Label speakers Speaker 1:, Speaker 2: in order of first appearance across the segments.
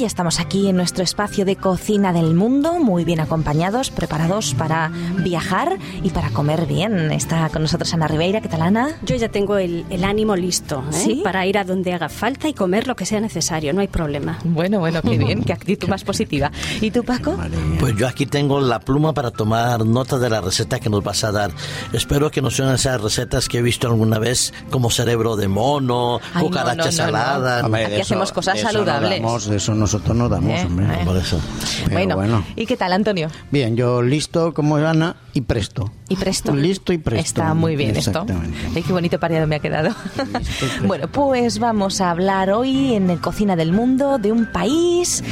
Speaker 1: ya estamos aquí en nuestro espacio de cocina del mundo, muy bien acompañados, preparados para viajar y para comer bien. Está con nosotros Ana Ribeira, ¿qué tal Ana?
Speaker 2: Yo ya tengo el, el ánimo listo ¿eh?
Speaker 1: ¿Sí?
Speaker 2: para ir a donde haga falta y comer lo que sea necesario, no hay problema.
Speaker 1: Bueno, bueno, qué bien, qué actitud más positiva. ¿Y tú, Paco?
Speaker 3: Pues yo aquí tengo la pluma para tomar nota de la receta que nos vas a dar. Espero que no sean esas recetas que he visto alguna vez como cerebro de mono,
Speaker 1: Ay,
Speaker 3: cucaracha
Speaker 1: no, no, no.
Speaker 3: salada.
Speaker 1: Hombre, Aquí hacemos cosas
Speaker 4: de eso
Speaker 1: saludables.
Speaker 4: No eso nosotros no damos,
Speaker 1: Eh,
Speaker 4: hombre.
Speaker 1: eh.
Speaker 3: Por eso.
Speaker 1: Bueno,
Speaker 4: bueno.
Speaker 1: ¿y qué tal, Antonio?
Speaker 4: Bien, yo listo como Ana y presto.
Speaker 1: Y presto.
Speaker 4: Listo y presto.
Speaker 1: Está muy bien esto. Ay, qué bonito pareado me ha quedado. bueno, pues vamos a hablar hoy en el Cocina del Mundo de un país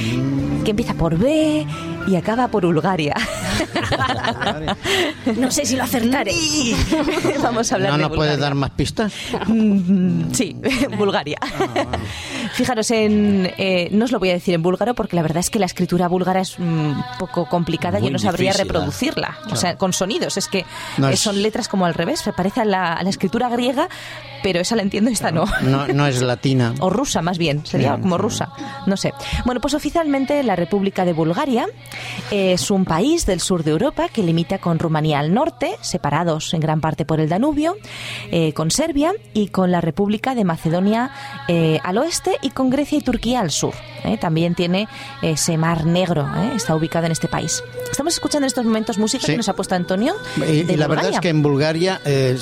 Speaker 1: que empieza por B y acaba por Bulgaria.
Speaker 2: No sé si lo acertaré.
Speaker 1: vamos a hablar
Speaker 4: ¿No nos puedes dar más pistas?
Speaker 1: Mm, Sí, Bulgaria. Fijaros en, eh, no os lo voy a decir en búlgaro porque la verdad es que la escritura búlgara es un poco complicada. Yo
Speaker 3: Muy
Speaker 1: no sabría
Speaker 3: difícil, ¿eh?
Speaker 1: reproducirla, o sea, con sonidos. Es que
Speaker 4: No
Speaker 1: eh,
Speaker 4: es-
Speaker 1: son letras como al revés. Se parece a la, a la escritura griega, pero esa la entiendo, esta no.
Speaker 4: No, no es latina.
Speaker 1: O rusa, más bien, sería
Speaker 4: Sí.
Speaker 1: como rusa, no sé. Bueno, pues oficialmente la República de Bulgaria es un país del sur de Europa que limita con Rumanía al norte, separados en gran parte por el Danubio, eh, con Serbia y con la República de Macedonia eh, al oeste y con Grecia y Turquía al sur. ¿eh? También tiene ese mar negro, está ubicado en este país. Estamos escuchando en estos momentos música
Speaker 4: Sí.
Speaker 1: que nos ha puesto Antonio.
Speaker 4: Y,
Speaker 1: de
Speaker 4: y la verdad es que en Bulgaria eh,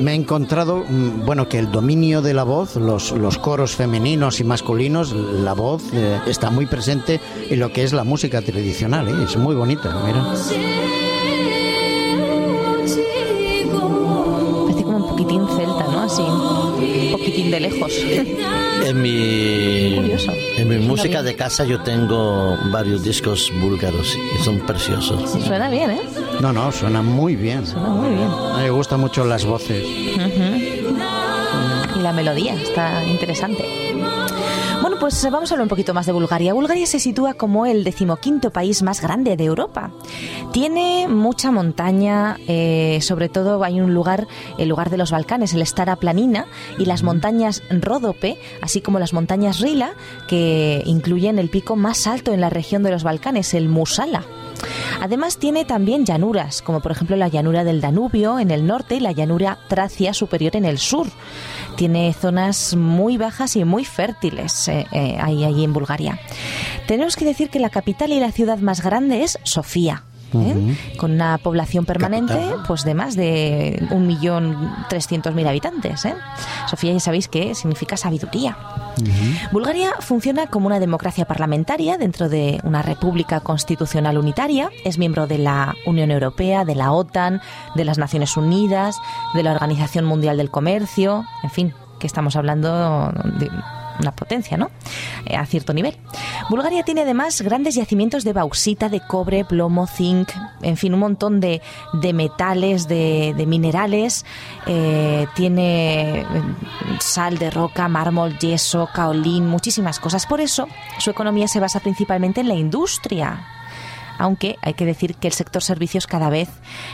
Speaker 4: me he encontrado, mm, bueno, que el dominio de la voz, los, los coros femeninos y masculinos, la voz eh, está muy presente en lo que es la música tradicional. ¿eh? Es muy bonita, mira.
Speaker 1: Parece como un poquitín celta, ¿no? Así, un poquitín de lejos.
Speaker 3: En mi,
Speaker 1: Curioso.
Speaker 3: en mi música
Speaker 1: bien.
Speaker 3: de casa yo tengo varios discos búlgaros y son preciosos.
Speaker 1: Suena bien, ¿eh?
Speaker 4: No, no, suena muy bien.
Speaker 1: Suena muy bien.
Speaker 4: Me gustan mucho las voces.
Speaker 1: Y la melodía está interesante. Bueno, pues vamos a hablar un poquito más de Bulgaria. Bulgaria se sitúa como el decimoquinto país más grande de Europa. Tiene mucha montaña, eh, sobre todo hay un lugar, el lugar de los Balcanes, el Stara Planina, y las montañas Ródope, así como las montañas Rila, que incluyen el pico más alto en la región de los Balcanes, el Musala. Además tiene también llanuras, como por ejemplo la llanura del Danubio en el norte y la llanura Tracia superior en el sur. Tiene zonas muy bajas y muy fértiles eh, eh, ahí, allí en Bulgaria. Tenemos que decir que la capital y la ciudad más grande es Sofía. ¿eh? Con una población permanente
Speaker 4: Capital.
Speaker 1: pues de más de 1.300.000 habitantes. ¿eh? Sofía ya sabéis que significa sabiduría. Bulgaria funciona como una democracia parlamentaria dentro de una república constitucional unitaria. Es miembro de la Unión Europea, de la OTAN, de las Naciones Unidas, de la Organización Mundial del Comercio, en fin, que estamos hablando de una potencia, ¿no? Eh, a cierto nivel. Bulgaria tiene además grandes yacimientos de bauxita, de cobre, plomo, zinc, en fin, un montón de, de metales, de, de minerales. Eh, tiene eh, sal de roca, mármol, yeso, caolín, muchísimas cosas. Por eso, su economía se basa principalmente en la industria aunque hay que decir que el sector servicios cada vez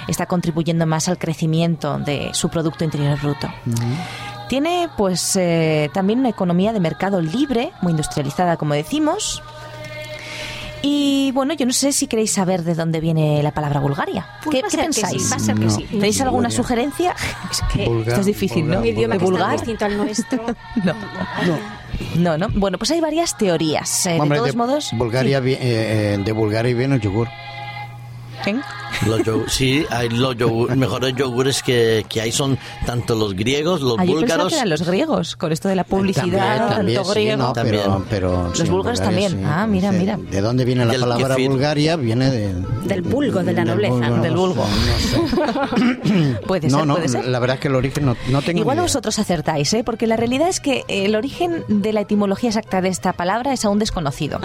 Speaker 1: está contribuyendo más al crecimiento de su Producto Interior Bruto. Tiene pues eh, también una economía de mercado libre, muy industrializada como decimos. Y bueno, yo no sé si queréis saber de dónde viene la palabra Bulgaria.
Speaker 2: Pues
Speaker 1: ¿Qué, qué
Speaker 2: que sí,
Speaker 1: pensáis?
Speaker 2: va a ser que
Speaker 4: No.
Speaker 2: sí.
Speaker 1: ¿Tenéis alguna
Speaker 4: Bulgaria.
Speaker 1: sugerencia?
Speaker 2: Es que
Speaker 4: Bulgar-
Speaker 1: Esto es difícil, ¿no?
Speaker 2: un idioma
Speaker 1: ¿De
Speaker 2: que
Speaker 1: vulgar?
Speaker 2: distinto al nuestro.
Speaker 1: No. No, no. Bueno, pues hay varias teorías. eh,
Speaker 4: Hombre,
Speaker 1: de todos modos.
Speaker 4: Bulgaria, vi- eh, eh, de Bulgaria viene el yogur.
Speaker 1: Sí.
Speaker 3: Los yogur- sí, hay los yogur- mejores yogures que, que hay son tanto los griegos, los
Speaker 1: Ah, yo
Speaker 3: búlgaros.
Speaker 1: que eran los griegos, con esto de la publicidad,
Speaker 4: También, también,
Speaker 1: tanto
Speaker 4: sí,
Speaker 1: griego.
Speaker 4: no, pero,
Speaker 3: También.
Speaker 4: pero
Speaker 1: Los
Speaker 4: sí,
Speaker 1: búlgaros
Speaker 4: Bulgaria
Speaker 1: también. Ah, mira, mira.
Speaker 4: ¿De dónde viene la
Speaker 3: Del
Speaker 4: palabra
Speaker 3: kefir.
Speaker 4: Bulgaria? Viene de,
Speaker 2: Del vulgo, de la nobleza,
Speaker 4: vulgo,
Speaker 2: ¿no?
Speaker 4: no
Speaker 1: Del vulgo.
Speaker 4: no sé.
Speaker 1: Puede
Speaker 4: no,
Speaker 1: ser,
Speaker 4: no,
Speaker 1: puede ser.
Speaker 4: la verdad es que el origen no, no tengo
Speaker 1: Igual
Speaker 4: idea.
Speaker 1: vosotros acertáis, ¿eh? porque la realidad es que el origen de la etimología exacta de esta palabra es aún desconocido.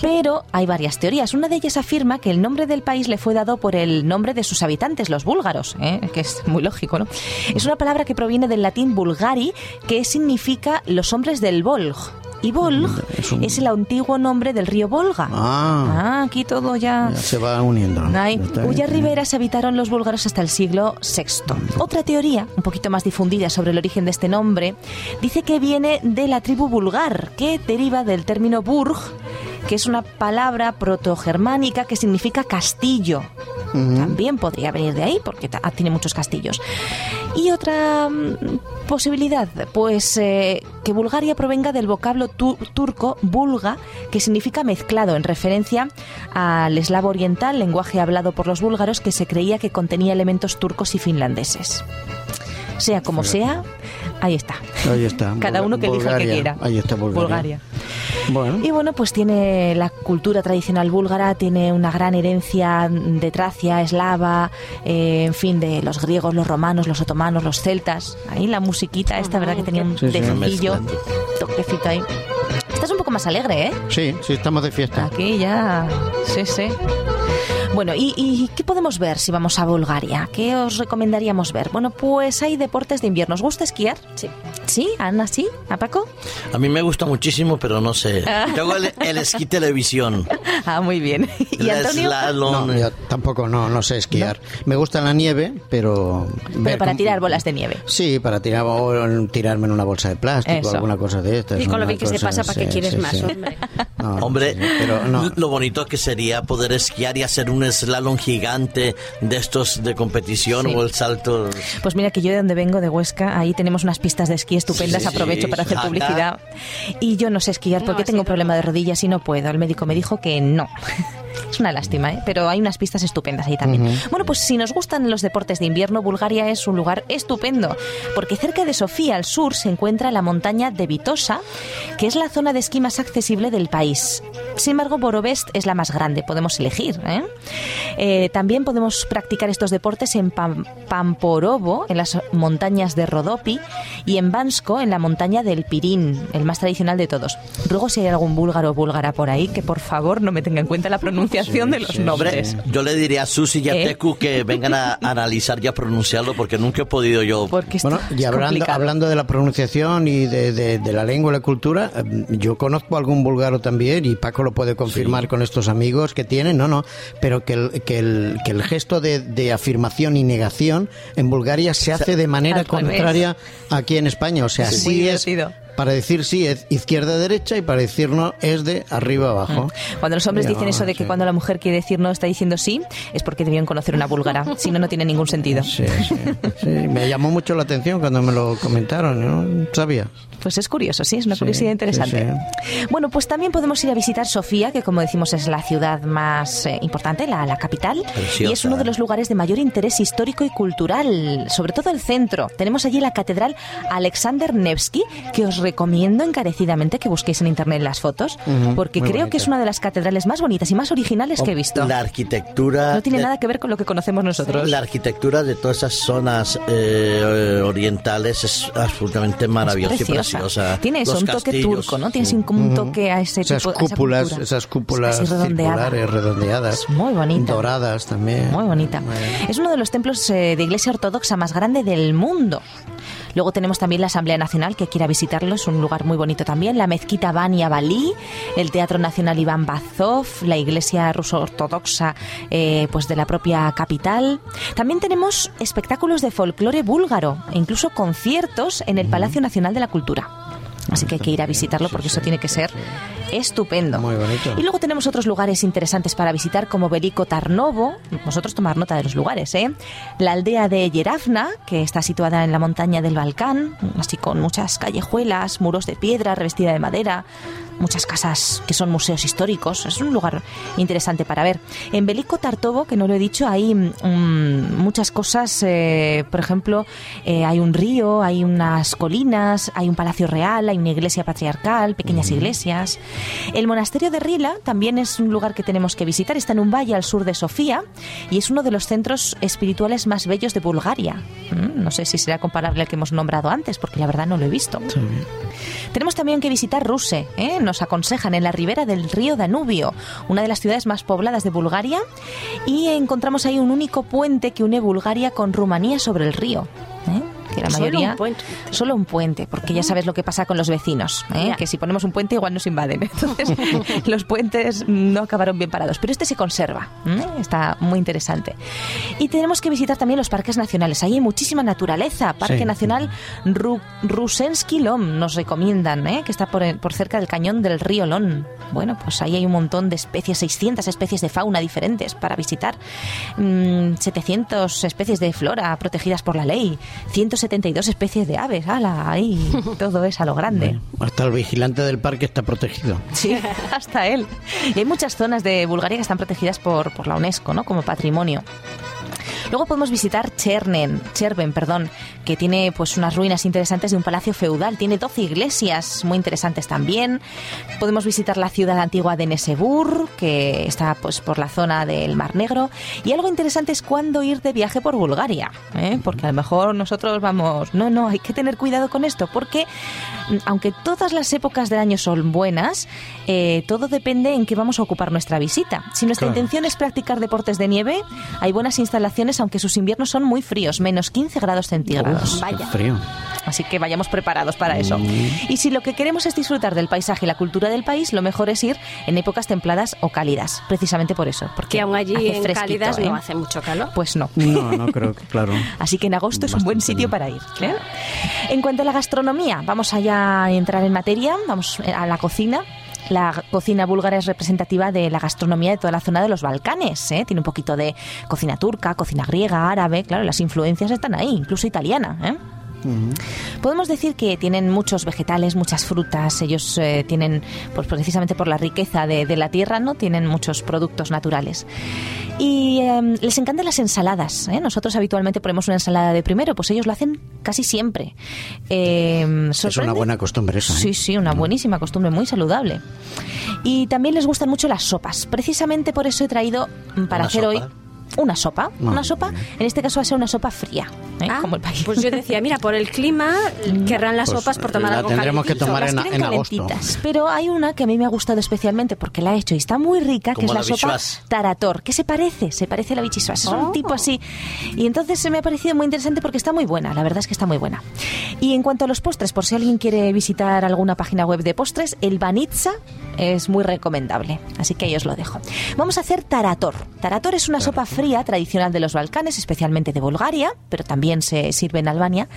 Speaker 1: Pero hay varias teorías. Una de ellas afirma que el nombre del país le fue dado por el nombre de sus habitantes, los búlgaros, ¿eh? que es muy lógico, ¿no? Es una palabra que proviene del latín vulgari, que significa los hombres del Volg. Y Volg
Speaker 4: Es un-
Speaker 1: es el antiguo nombre del río Volga.
Speaker 4: Ah,
Speaker 1: Ah, aquí todo ya...
Speaker 4: ya se va uniendo.
Speaker 1: Ay, cuyas riberas habitaron los búlgaros hasta el siglo VI. Otra teoría, un poquito más difundida sobre el origen de este nombre, dice que viene de la tribu bulgar, que deriva del término burg, que es una palabra protogermánica que significa castillo. También podría venir de ahí porque tiene muchos castillos. Y otra mm, posibilidad, pues eh, que Bulgaria provenga del vocablo tu- turco bulga, que significa mezclado, en referencia al eslavo oriental, lenguaje hablado por los búlgaros que se creía que contenía elementos turcos y finlandeses. Sea como sea, ahí está.
Speaker 4: Ahí está.
Speaker 1: Cada uno que elija que
Speaker 4: Bulgaria.
Speaker 1: quiera.
Speaker 4: Ahí está Bulgaria. Bueno,
Speaker 1: Y bueno, pues tiene la cultura tradicional búlgara, tiene una gran herencia de Tracia, eslava, eh, en fin, de los griegos, los romanos, los otomanos, los celtas. Ahí la musiquita esta, ¿verdad? Que tenía un
Speaker 4: Sí,
Speaker 1: toquecito ahí. Estás un poco más alegre, ¿eh?
Speaker 4: sí, sí, estamos de fiesta.
Speaker 1: Aquí ya. Sí, sí. Bueno, ¿y, y qué podemos ver si vamos a Bulgaria? ¿Qué os recomendaríamos ver? Bueno, pues hay deportes de invierno. ¿Os gusta esquiar?
Speaker 2: Sí.
Speaker 1: ¿Sí? ¿Ana sí? ¿A Paco?
Speaker 3: A mí me gusta muchísimo, pero no sé. Tengo el, el esquí televisión.
Speaker 1: Ah, muy bien. ¿Y
Speaker 3: el
Speaker 1: Antonio?
Speaker 3: slalom.
Speaker 4: No, yo tampoco no, no sé esquiar. Me gusta la nieve, pero...
Speaker 1: Pero para
Speaker 4: cómo-
Speaker 1: tirar bolas de nieve.
Speaker 4: Sí, para tirar o tirarme en una bolsa de plástico
Speaker 1: Eso.
Speaker 4: o alguna cosa de estas.
Speaker 2: Y con lo bien que se pasa, ¿para qué
Speaker 4: sí,
Speaker 2: quieres
Speaker 4: sí,
Speaker 2: más,
Speaker 4: sí.
Speaker 2: hombre?
Speaker 4: No, no,
Speaker 3: Hombre,
Speaker 4: sí, pero no.
Speaker 3: lo bonito que sería poder esquiar y hacer un slalom gigante de estos de competición
Speaker 1: Sí.
Speaker 3: o el salto.
Speaker 1: Pues mira que yo de donde vengo, de Huesca, ahí tenemos unas pistas de esquí estupendas,
Speaker 3: Sí,
Speaker 1: aprovecho para hacer publicidad. Y yo no sé esquiar porque
Speaker 2: No,
Speaker 1: tengo un problema de rodillas y no puedo. El médico me dijo que no. Es una lástima, ¿eh? pero hay unas pistas estupendas ahí también. Bueno, pues si nos gustan los deportes de invierno, Bulgaria es un lugar estupendo, porque cerca de Sofía, al sur, se encuentra la montaña de Vitosa, que es la zona de esquí más accesible del país. Sin embargo, Borovest es la más grande, podemos elegir. ¿eh? Eh, también podemos practicar estos deportes en Pam- Pamporovo, en las montañas de Rodopi, y en Bansko, en la montaña del Pirín, el más tradicional de todos. Ruego si hay algún búlgaro o búlgara por ahí que por favor no me tenga en cuenta la pronunciación de los
Speaker 4: sí,
Speaker 1: nombres.
Speaker 3: Yo le diría a Susi y a
Speaker 1: ¿Eh?
Speaker 3: Teku que vengan a analizar y a pronunciarlo porque nunca he podido yo.
Speaker 1: Porque
Speaker 4: Bueno, y hablando, hablando de la pronunciación y de, de- de la lengua y la cultura, eh, yo conozco algún búlgaro también, y Paco lo puede confirmar con estos amigos que tienen, no, no, pero que el, que el, que el gesto de, de afirmación y negación en Bulgaria se hace de manera contraria aquí en España. O sea,
Speaker 1: Sí,
Speaker 4: sí, es. Para decir sí es izquierda-derecha y para decir no es de arriba abajo.
Speaker 1: Cuando los hombres
Speaker 4: Ya,
Speaker 1: dicen eso de que
Speaker 4: sí.
Speaker 1: cuando la mujer quiere decir no está diciendo sí, es porque debían conocer una búlgara. Si no, no tiene ningún sentido.
Speaker 4: Sí, sí, sí. Me llamó mucho la atención cuando me lo comentaron, ¿no? Sabía.
Speaker 1: Pues es curioso, sí, es una
Speaker 4: Sí,
Speaker 1: curiosidad
Speaker 4: sí,
Speaker 1: interesante. Bueno, pues también podemos ir a visitar Sofía, que como decimos es la ciudad más eh, importante, la, la capital,
Speaker 3: Preciosa.
Speaker 1: y es uno de los lugares de mayor interés histórico y cultural, sobre todo el centro. Tenemos allí la catedral Alexander Nevsky, que os recomiendo encarecidamente que busquéis en internet las fotos, porque
Speaker 4: muy
Speaker 1: creo
Speaker 4: bonita.
Speaker 1: que es una de las catedrales más bonitas y más originales que he visto.
Speaker 3: La arquitectura.
Speaker 1: No tiene
Speaker 3: de-
Speaker 1: nada que ver con lo que conocemos nosotros.
Speaker 3: La arquitectura de todas esas zonas eh, orientales es absolutamente maravillosa y
Speaker 1: preciosa.
Speaker 3: preciosa.
Speaker 1: Tiene eso,
Speaker 3: Los
Speaker 1: un toque
Speaker 3: castillos.
Speaker 1: turco, ¿no? Tiene como un toque a ese
Speaker 4: Esas
Speaker 1: tipo a esa
Speaker 4: cúpulas,
Speaker 1: cultura.
Speaker 4: esas cúpulas
Speaker 1: Así redondeada.
Speaker 4: circulares, redondeadas.
Speaker 1: Es muy bonita.
Speaker 4: Doradas también.
Speaker 1: Muy bonita. Es uno de los templos eh, de iglesia ortodoxa más grande del mundo. Luego tenemos también la Asamblea Nacional, que quiera visitarlo, es un lugar muy bonito también. La mezquita Bania Balí, el Teatro Nacional Iván Bazov, la iglesia ruso-ortodoxa eh, pues de la propia capital. También tenemos espectáculos de folclore búlgaro e incluso conciertos en el Palacio Nacional de la Cultura. Así que hay que ir a visitarlo porque eso tiene que ser estupendo.
Speaker 4: Muy bonito.
Speaker 1: Y luego tenemos otros lugares interesantes para visitar como Veliko Tarnovo. Vosotros tomar nota de los lugares, ¿eh? La aldea de Yeravna, que está situada en la montaña del Balcán, así con muchas callejuelas, muros de piedra revestida de madera, muchas casas que son museos históricos. Es un lugar interesante para ver. En Veliko Tartovo, que no lo he dicho, hay mm, muchas cosas. eh, por ejemplo, eh, hay un río, hay unas colinas, hay un palacio real, hay una iglesia patriarcal, pequeñas iglesias. El monasterio de Rila también es un lugar que tenemos que visitar. Está en un valle al sur de Sofía y es uno de los centros espirituales más bellos de Bulgaria. Mm, No sé si será comparable al que hemos nombrado antes, porque la verdad no lo he visto. Tenemos también que visitar Ruse, ¿eh? nos aconsejan en la ribera del río Danubio, una de las ciudades más pobladas de Bulgaria, y encontramos ahí un único puente que une Bulgaria con Rumanía sobre el río. ¿eh? Que la
Speaker 2: Solo
Speaker 1: mayoría
Speaker 2: un puente.
Speaker 1: solo un puente, porque ya sabes lo que pasa con los vecinos, ¿eh? Que si ponemos un puente igual nos invaden. Entonces, los puentes no acabaron bien parados, pero este se conserva, ¿eh? está muy interesante. Y tenemos que visitar también los parques nacionales. Ahí hay muchísima naturaleza. Parque
Speaker 4: Sí.
Speaker 1: Nacional Ru Rusensky Lom nos recomiendan, ¿eh? que está por, el- por cerca del cañón del río Lon. Bueno, pues ahí hay un montón de especies, 600 especies de fauna diferentes para visitar, Mm, 700 especies de flora protegidas por la ley, 172 especies de aves, ¡hala! Ahí todo es a lo grande.
Speaker 4: Hasta el vigilante del parque está protegido.
Speaker 1: Sí, hasta él. Y hay muchas zonas de Bulgaria que están protegidas por, por la UNESCO, ¿no? Como patrimonio. Luego podemos visitar Chernen, Cherven, perdón, que tiene pues unas ruinas interesantes de un palacio feudal. Tiene 12 iglesias muy interesantes también. Podemos visitar la ciudad antigua de Nesebur, que está pues por la zona del Mar Negro. Y algo interesante es cuándo ir de viaje por Bulgaria, ¿eh? porque a lo mejor nosotros vamos, no, no, hay que tener cuidado con esto, porque mm, aunque todas las épocas del año son buenas, eh, todo depende en qué vamos a ocupar nuestra visita. Si nuestra
Speaker 4: Claro.
Speaker 1: intención es practicar deportes de nieve, hay buenas instalaciones, aunque sus inviernos son muy fríos, menos 15 grados centígrados.
Speaker 4: Qué frío.
Speaker 1: Así que vayamos preparados para eso. Y si lo que queremos es disfrutar del paisaje y la cultura del país, lo mejor es ir en épocas templadas o cálidas, precisamente por eso. Porque
Speaker 2: Que aún allí
Speaker 1: hace
Speaker 2: en
Speaker 1: fresquito,
Speaker 2: cálidas
Speaker 1: ¿eh?
Speaker 2: no hace mucho calor.
Speaker 1: Pues no.
Speaker 4: No, no creo que, claro.
Speaker 1: Así que en agosto es un buen sitio
Speaker 4: bien.
Speaker 1: para ir. ¿eh? En cuanto a la gastronomía, vamos allá a entrar en materia, vamos a la cocina. La cocina búlgara es representativa de la gastronomía de toda la zona de los Balcanes. ¿eh? Tiene un poquito de cocina turca, cocina griega, árabe. Claro, las influencias están ahí, incluso italiana. ¿eh? Podemos decir que tienen muchos vegetales, muchas frutas. Ellos eh, tienen, pues precisamente por la riqueza de, de la tierra, no tienen muchos productos naturales. Y eh, les encantan las ensaladas. ¿eh? Nosotros habitualmente ponemos una ensalada de primero, pues ellos lo hacen casi siempre. Eh,
Speaker 4: Es una buena costumbre esa. ¿eh?
Speaker 1: Sí, sí, una buenísima costumbre, muy saludable. Y también les gustan mucho las sopas. Precisamente por eso he traído mm, para
Speaker 3: ¿Una
Speaker 1: hacer
Speaker 3: sopa?
Speaker 1: hoy una sopa.
Speaker 4: Muy
Speaker 1: Una sopa, en este caso va a ser una sopa fría, ¿eh?
Speaker 2: Ah,
Speaker 1: como el país.
Speaker 2: Pues yo decía, mira, por el clima querrán las
Speaker 4: Pues
Speaker 2: sopas por tomar
Speaker 4: la
Speaker 2: algo
Speaker 4: tendremos que
Speaker 2: calentito.
Speaker 4: tomar en- en agosto.
Speaker 1: calentitas, Pero hay una que a mí me ha gustado especialmente porque la he hecho y está muy rica, que es la,
Speaker 3: la
Speaker 1: sopa tarator. que se parece? Se parece a la bichisuas. Es un
Speaker 2: Oh.
Speaker 1: tipo así. Y entonces se me ha parecido muy interesante porque está muy buena. La verdad es que está muy buena. Y en cuanto a los postres, por si alguien quiere visitar alguna página web de postres, el Banitza es muy recomendable. Así que ahí os lo dejo. Vamos a hacer tarator. Tarator es una sopa fría tradicional de los Balcanes, especialmente de Bulgaria, pero también se sirve en Albania,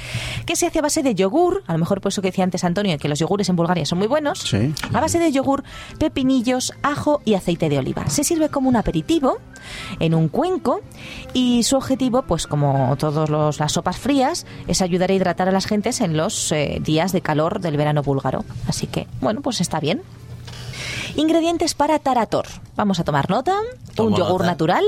Speaker 1: que se hace a base de yogur, a lo mejor por eso que decía antes Antonio, que los yogures en Bulgaria son muy buenos,
Speaker 4: Sí.
Speaker 1: a base de yogur, pepinillos, ajo y aceite de oliva. Se sirve como un aperitivo en un cuenco y su objetivo, pues como todas las sopas frías, es ayudar a hidratar a las gentes en los eh, días de calor del verano búlgaro. Así que, bueno, pues está bien. Ingredientes para tarator. Vamos a tomar nota. Un yogur
Speaker 3: nota.
Speaker 1: natural.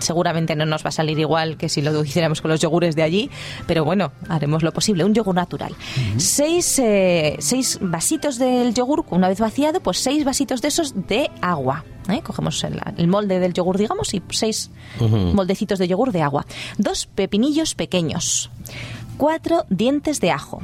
Speaker 1: Seguramente no nos va a salir igual que si lo hiciéramos con los yogures de allí, pero bueno, haremos lo posible. Un yogur natural. seis, eh, seis vasitos del yogur, una vez vaciado, pues seis vasitos de esos de agua. ¿eh? Cogemos el, el molde del yogur, digamos, y seis moldecitos de yogur de agua. Dos pepinillos pequeños. Cuatro dientes de ajo.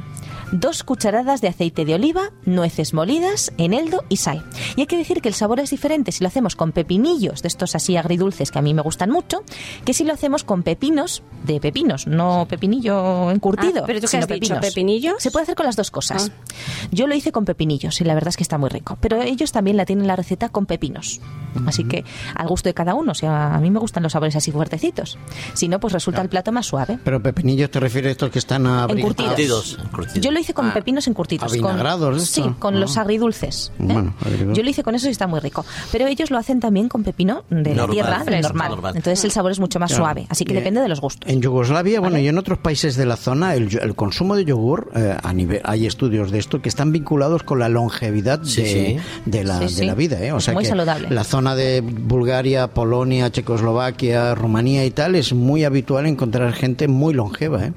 Speaker 1: Dos cucharadas de aceite de oliva, nueces molidas, eneldo y sal. Y hay que decir que el sabor es diferente si lo hacemos con pepinillos, de estos así agridulces que a mí me gustan mucho, que si lo hacemos con pepinos, de pepinos, no pepinillo encurtido.
Speaker 2: Ah, ¿pero tú qué
Speaker 1: sino
Speaker 2: has dicho,
Speaker 1: pepinos.
Speaker 2: pepinillos?
Speaker 1: Se puede hacer con las dos cosas.
Speaker 2: Ah.
Speaker 1: Yo lo hice con pepinillos y la verdad es que está muy rico. Pero ellos también la tienen la receta con pepinos. Así que al gusto de cada uno. O sea, a mí me gustan los sabores así fuertecitos. Si no, pues resulta el plato más suave.
Speaker 4: Pero pepinillos te refieres a estos que están a
Speaker 1: Encurtidos.
Speaker 3: Curtidos, curtidos.
Speaker 1: Yo lo hice con
Speaker 4: Ah,
Speaker 1: pepinos encurtidos. con. Sí, con
Speaker 4: Ah.
Speaker 1: los agridulces. ¿eh?
Speaker 4: Bueno, agridulce.
Speaker 1: Yo lo hice con eso y está muy rico. Pero ellos lo hacen también con pepino de la
Speaker 3: Normal,
Speaker 1: tierra, del
Speaker 3: fresco,
Speaker 1: normal.
Speaker 3: normal.
Speaker 1: Entonces el sabor es mucho más
Speaker 4: Claro.
Speaker 1: suave. Así que
Speaker 4: Eh,
Speaker 1: depende de los gustos.
Speaker 4: En Yugoslavia, bueno, y en otros países de la zona, el, el consumo de yogur, eh, a nivel, hay estudios de esto que están vinculados con la longevidad
Speaker 3: Sí,
Speaker 4: de,
Speaker 3: sí.
Speaker 4: de la,
Speaker 1: Sí,
Speaker 4: de la vida. ¿eh? O sea
Speaker 1: muy
Speaker 4: que
Speaker 1: saludable.
Speaker 4: La zona de Bulgaria, Polonia, Checoslovaquia, Rumanía y tal, es muy habitual encontrar gente muy longeva. ¿eh?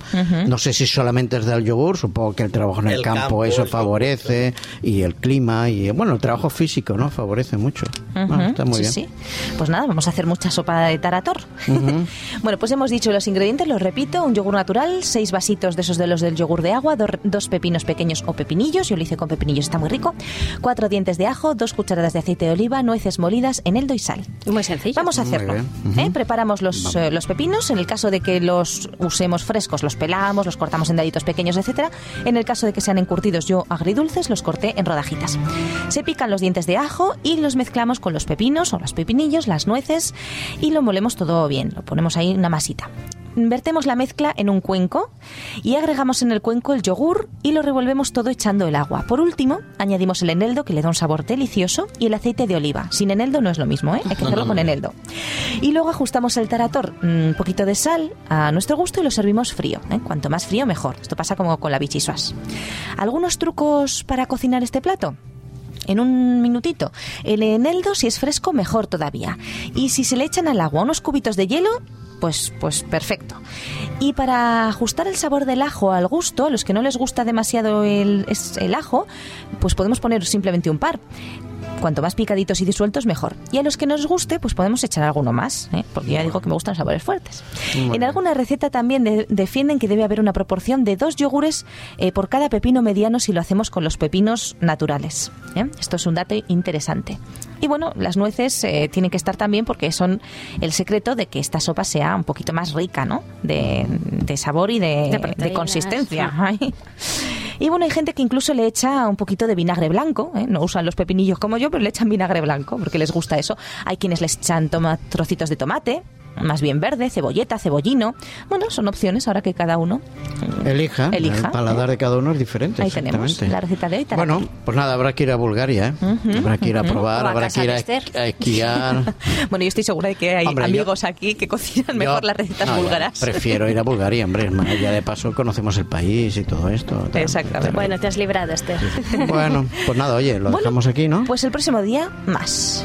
Speaker 4: No sé si solamente es del yogur, supongo que el trabajo en el, campo, eso favorece y el clima y bueno, el trabajo físico, ¿no? Favorece mucho. Ah, está muy bien.
Speaker 1: Sí. Pues nada, vamos a hacer mucha sopa de tarator. bueno, pues hemos dicho los ingredientes, los repito, un yogur natural, seis vasitos de esos de los del yogur de agua, dos pepinos pequeños o pepinillos, yo lo hice con pepinillos, está muy rico, cuatro dientes de ajo, dos cucharadas de aceite de oliva, nueces molidas, eneldo y sal.
Speaker 2: Muy sencillo.
Speaker 1: Vamos a hacerlo. ¿eh? Preparamos los, eh, los pepinos, en el caso de que los usemos frescos, los pelamos, los cortamos en daditos pequeños, etcétera. En el caso de que sean encurtidos yo agridulces, los corté en rodajitas. Se pican los dientes de ajo y los mezclamos con los pepinos o los pepinillos, las nueces y lo molemos todo bien. Lo ponemos ahí una masita vertemos la mezcla en un cuenco y agregamos en el cuenco el yogur y lo revolvemos todo echando el agua. Por último, añadimos el eneldo que le da un sabor delicioso y el aceite de oliva. Sin eneldo no es lo mismo, ¿eh? hay que hacerlo con eneldo. Y luego ajustamos el tarator, mm, un poquito de sal a nuestro gusto y lo servimos frío. ¿eh? Cuanto más frío, mejor. Esto pasa como con la bichisuas. ¿Algunos trucos para cocinar este plato? en un minutito. El eneldo, si es fresco, mejor todavía. Y si se le echan al agua unos cubitos de hielo, pues, pues perfecto. Y para ajustar el sabor del ajo al gusto, a los que no les gusta demasiado el, el ajo, pues podemos poner simplemente un par. Cuanto más picaditos y disueltos, mejor. Y a los que nos guste, pues podemos echar alguno más, ¿eh? porque ya digo que me gustan sabores fuertes. En alguna receta también defienden que debe haber una proporción de dos yogures eh, por cada pepino mediano si lo hacemos con los pepinos naturales. ¿eh? Esto es un dato interesante. Y bueno, las nueces tienen que estar también porque son el secreto de que esta sopa sea un poquito más rica, ¿no? De, sabor y de, de consistencia. Y bueno, hay gente que incluso le echa un poquito de vinagre blanco, ¿eh? no usan los pepinillos como yo, pero le echan vinagre blanco porque les gusta eso. Hay quienes les echan trocitos de tomate, más bien verde, cebolleta, cebollino. Bueno, son opciones ahora que cada uno
Speaker 4: elija. elija el paladar de cada uno es diferente.
Speaker 1: Ahí tenemos la receta de hoy.
Speaker 4: Bueno, pues nada, habrá que ir a Bulgaria, ¿eh? habrá que ir a probar, habrá que ir a, esquiar.
Speaker 1: bueno, yo estoy segura de que hay amigos aquí que cocinan mejor las recetas búlgaras.
Speaker 4: Prefiero ir a Bulgaria, hombre. Ya de paso conocemos el país y todo esto.
Speaker 1: Exactamente.
Speaker 2: Bueno, te has librado, Esther.
Speaker 4: bueno, pues nada, oye, lo dejamos aquí, ¿no?
Speaker 1: Pues el próximo día, más.